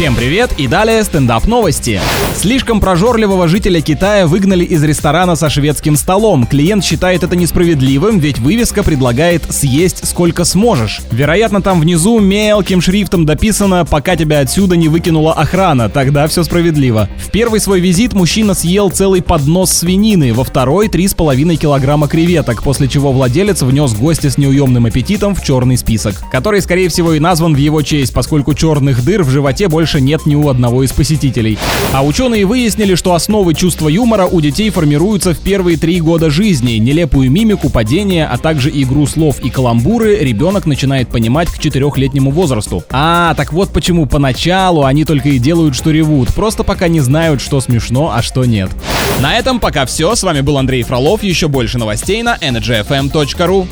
Всем привет и далее стендап новости. Слишком прожорливого жителя Китая выгнали из ресторана со шведским столом. Клиент считает это несправедливым, ведь вывеска предлагает съесть сколько сможешь. Вероятно, там внизу мелким шрифтом дописано «пока тебя отсюда не выкинула охрана», тогда все справедливо. В первый свой визит мужчина съел целый поднос свинины, во второй 3,5 килограмма креветок, после чего владелец внес гостя с неуемным аппетитом в черный список, который, скорее всего, и назван в его честь, поскольку черных дыр в животе больше больше нет ни у одного из посетителей. А ученые выяснили, что основы чувства юмора у детей формируются в первые три года жизни. Нелепую мимику, падение, а также игру слов и каламбуры ребенок начинает понимать к четырехлетнему возрасту. А, так вот почему поначалу они только и делают, что ревут, просто пока не знают, что смешно, а что нет. На этом пока все. С вами был Андрей Фролов. Еще больше новостей на energyfm.ru.